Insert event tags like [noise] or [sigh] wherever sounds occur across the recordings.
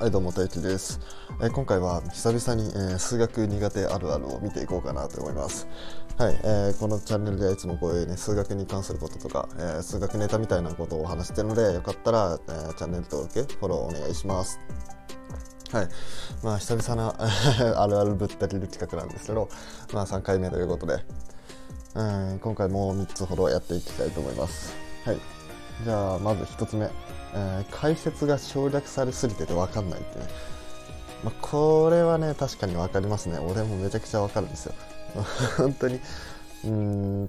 はいどうも大輝です、えー今回は久々に、えー数学苦手あるあるを見ていこうかなと思います。はい、えーこのチャンネルではいつもこういうね数学に関することとか、えー数学ネタみたいなことをお話してるのでよかったら、えーチャンネル登録フォローお願いします。はいまあ久々な [laughs] あるあるぶった切る企画なんですけどまあ3回目ということでうん今回も3つほどやっていきたいと思います。はいじゃあまず1つ目、えー解説が省略されすぎてて分かんないってね、まあ、これはね確かに分かりますね。俺もめちゃくちゃ分かるんですよ。[laughs] 本当に。うん。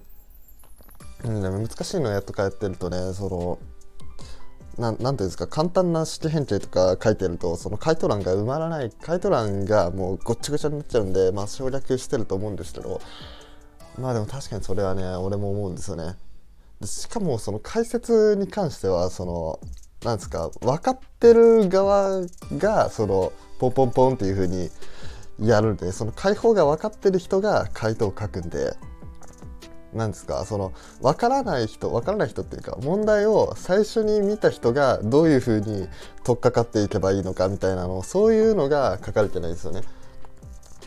でも難しいのやっとかやってるとねそのななんていうんですか簡単な式変形とか書いてるとその回答欄が埋まらない回答欄がもうごっちゃごちゃになっちゃうんで、まあ、省略してると思うんですけど。まあでも確かにそれはね俺も思うんですよね。しかもその解説に関してはそのなんですか分かってる側がそのポンポンポンっていう風にやるんでその解放が分かってる人が回答を書くんでなんですかその分からない人分からない人っていうか問題を最初に見た人がどういう風に取っかかっていけばいいのかみたいなのそういうのが書かれてないですよね。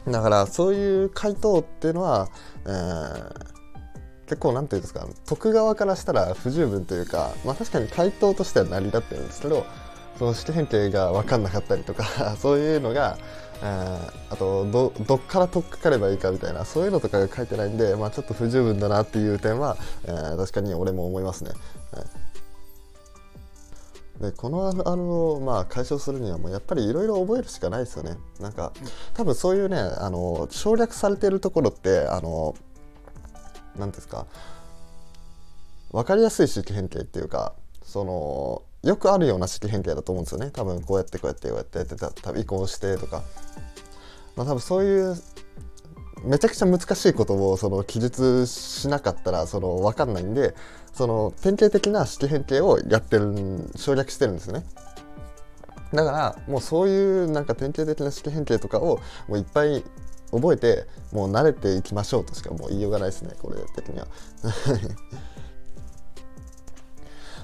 だからそういう回答っていうのは、えー結構なんていうんですか徳側からしたら不十分というか、まあ、確かに回答としては成り立ってるんですけどその式変形が分かんなかったりとか [laughs] そういうのが、えーあとどどっから取っかかればいいかみたいなそういうのとかが書いてないんで、まあ、ちょっと不十分だなっていう点は、えー確かに俺も思いますね。はいでこのあるあるをまあ解消するにはもうやっぱりいろいろ覚えるしかないですよね。なんか多分そういうねあの省略されてるところってあの何ですか分かりやすい式変形っていうかそのよくあるような式変形だと思うんですよね。多分こうやってこうやってこうやってやってた多分移行してとか、まあ、多分そういうめちゃくちゃ難しいことをその記述しなかったらその分かんないんでその典型的な式変形をやってる省略してるんですね。だからもうそういうなんか典型的な式変形とかをもういっぱい覚えてもう慣れていきましょうとしかもう言いようがないですねこれ的には。[laughs]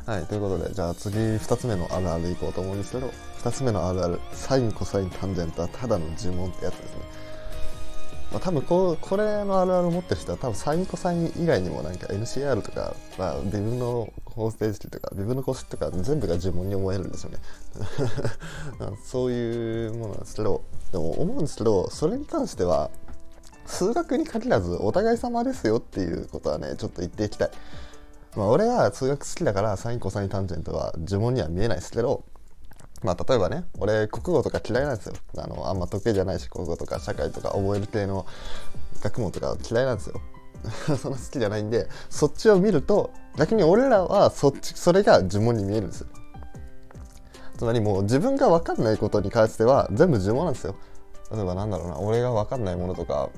はいということでじゃあ次2つ目のあるあるいこうと思うんですけど2つ目のあるあるサインコサインタンジェントはただの呪文ってやつですね。まあ、多分こうこれのあるある持ってる人は多分サインコサイン以外にもなんか NCR とか、まあ、微分の方程式とか微分の公式とか全部が呪文に思えるんですよね [laughs] そういうものなんですけどでも思うんですけどそれに関しては数学に限らずお互い様ですよっていうことはねちょっと言っていきたい、まあ、俺は数学好きだからサインコサインタンジェントは呪文には見えないですけどまあ、例えばね俺国語とか嫌いなんですよ。あのあんま得意じゃないし国語とか社会とか覚える系の学問とか嫌いなんですよ。[laughs] そんな好きじゃないんでそっちを見ると逆に俺らはそっちそれが呪文に見えるんですよ。つまりもう自分が分かんないことに関しては全部呪文なんですよ。例えばなんだろうな俺が分かんないものとか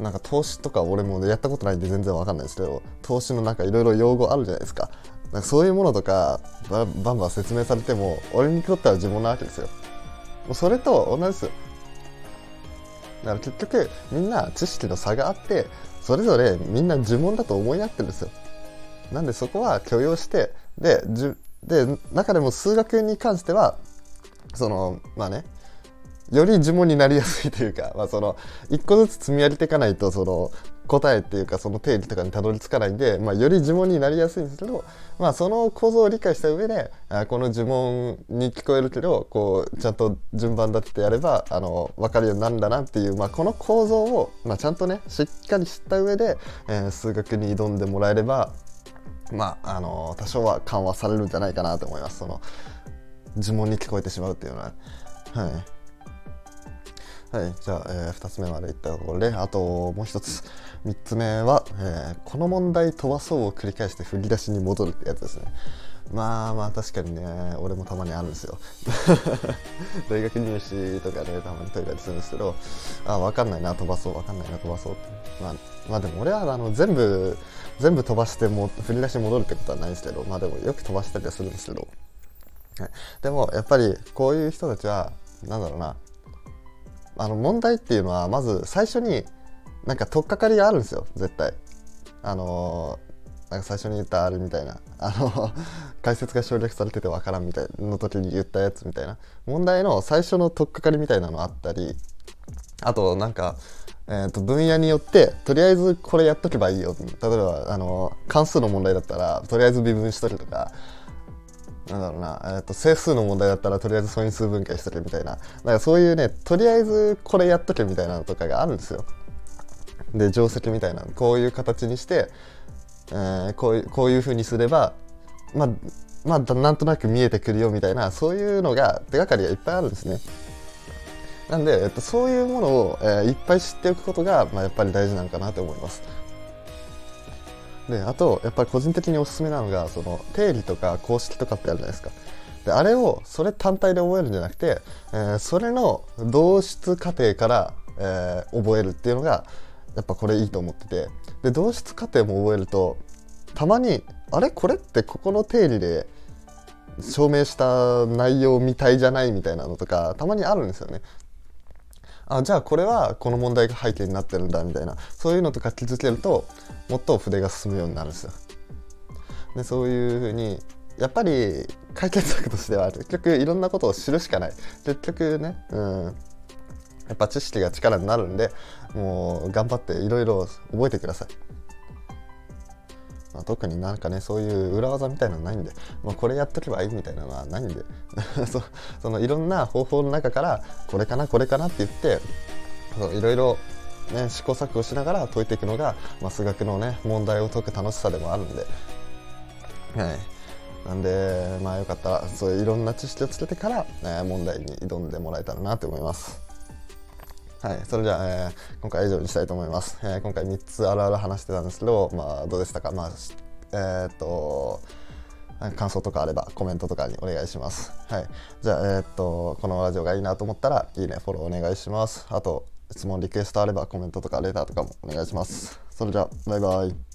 なんか投資とか俺もやったことないんで全然分かんないですけど投資のなんかいろいろ用語あるじゃないですか。なんかそういうものとかババンバン説明されても俺にとっては呪文なわけですよ。もうそれと同じです。よだから結局みんな知識の差があってそれぞれみんな呪文だと思い合ってるんですよ。なんでそこは許容してでで中でも数学に関してはそのまあねより呪文になりやすいというか、まあ、その一個ずつ積み上げていかないとその答えっていうかその定義とかにたどり着かないんで、まあ、より呪文になりやすいんですけど、まあ、その構造を理解した上であこの呪文に聞こえるけどこうちゃんと順番立ててやればあの分かるようになるんだなっていう、まあ、この構造を、まあ、ちゃんとねしっかり知った上で、えー数学に挑んでもらえればまああの多少は緩和されるんじゃないかなと思います。その呪文に聞こえてしまうっていうのは。はい。はい、じゃあ、え2つ目までいったところであともう一つ。3つ目は、えーこの問題飛ばそうを繰り返して振り出しに戻るってやつですね。まあまあ確かにね俺もたまにあるんですよ。[laughs] 大学入試とかねたまに解いたりするんですけどあ分かんないな飛ばそう分かんないな飛ばそうって。まあまあでも俺はあの全部全部飛ばしても振り出し戻るってことはないんですけどまあでもよく飛ばしたりはするんですけど、はい、でもやっぱりこういう人たちはなんだろうな。あの問題っていうのはまず最初になんか取っかかりがあるんですよ絶対。あのなんか最初に言ったあれみたいな。あの [laughs] 解説が省略されててわからんみたいの時に言ったやつみたいな。問題の最初の取っかかりみたいなのあったりあとなんか、えー、と分野によってとりあえずこれやっとけばいいよ。例えばあの関数の問題だったらとりあえず微分しとけとかなんだろうな、えー、と整数の問題だったらとりあえず素因数分解しとけみたいな。だかそういうねとりあえずこれやっとけみたいなのとかがあるんですよ。で定石みたいなこういう形にしてえー、こういうこういうふうにすればまあまあなんとなく見えてくるよみたいなそういうのが手がかりがいっぱいあるんですね。なんで、えっと、そういうものを、えー、いっぱい知っておくことが、まあ、やっぱり大事なのかなと思います。であとやっぱり個人的におすすめなのがその定理とか公式とかってあるじゃないですか。であれをそれ単体で覚えるんじゃなくて、えー、それの導出過程から、えー、覚えるっていうのがやっぱこれいいと思っててで導出過程も覚えるとたまにあれ？これってここの定理で証明した内容みたいじゃないみたいなのとかたまにあるんですよね。あじゃあこれはこの問題が背景になってるんだみたいなそういうのとか気づけるともっと筆が進むようになるんですよ。でそういうふうにやっぱり解決策としては結局いろんなことを知るしかない結局ねうんやっぱ知識が力になるんでもう頑張っていろいろ覚えてください。まあ、特になんかねそういう裏技みたいなのないんで、まあ、これやっとけばいいみたいなのはないんで [laughs] そそのいろんな方法の中からこれかなこれかなって言っていろいろ、ね、試行錯誤しながら解いていくのが、まあ、数学のね問題を解く楽しさでもあるんで。はいなんで、まあよかったら、そういういろんな知識をつけてから、ね、問題に挑んでもらえたらなと思います。はい、それでは、えー、今回以上にしたいと思います。えー、今回3つあるある話してたんですけど、まあ、どうでしたか、まあ、えー、っと、感想とかあればコメントとかにお願いします。はい。じゃあ、えー、っと、このラジオがいいなと思ったら、いいね、フォローお願いします。あと、質問、リクエストあればコメントとかレターとかもお願いします。それじゃあ、バイバイ。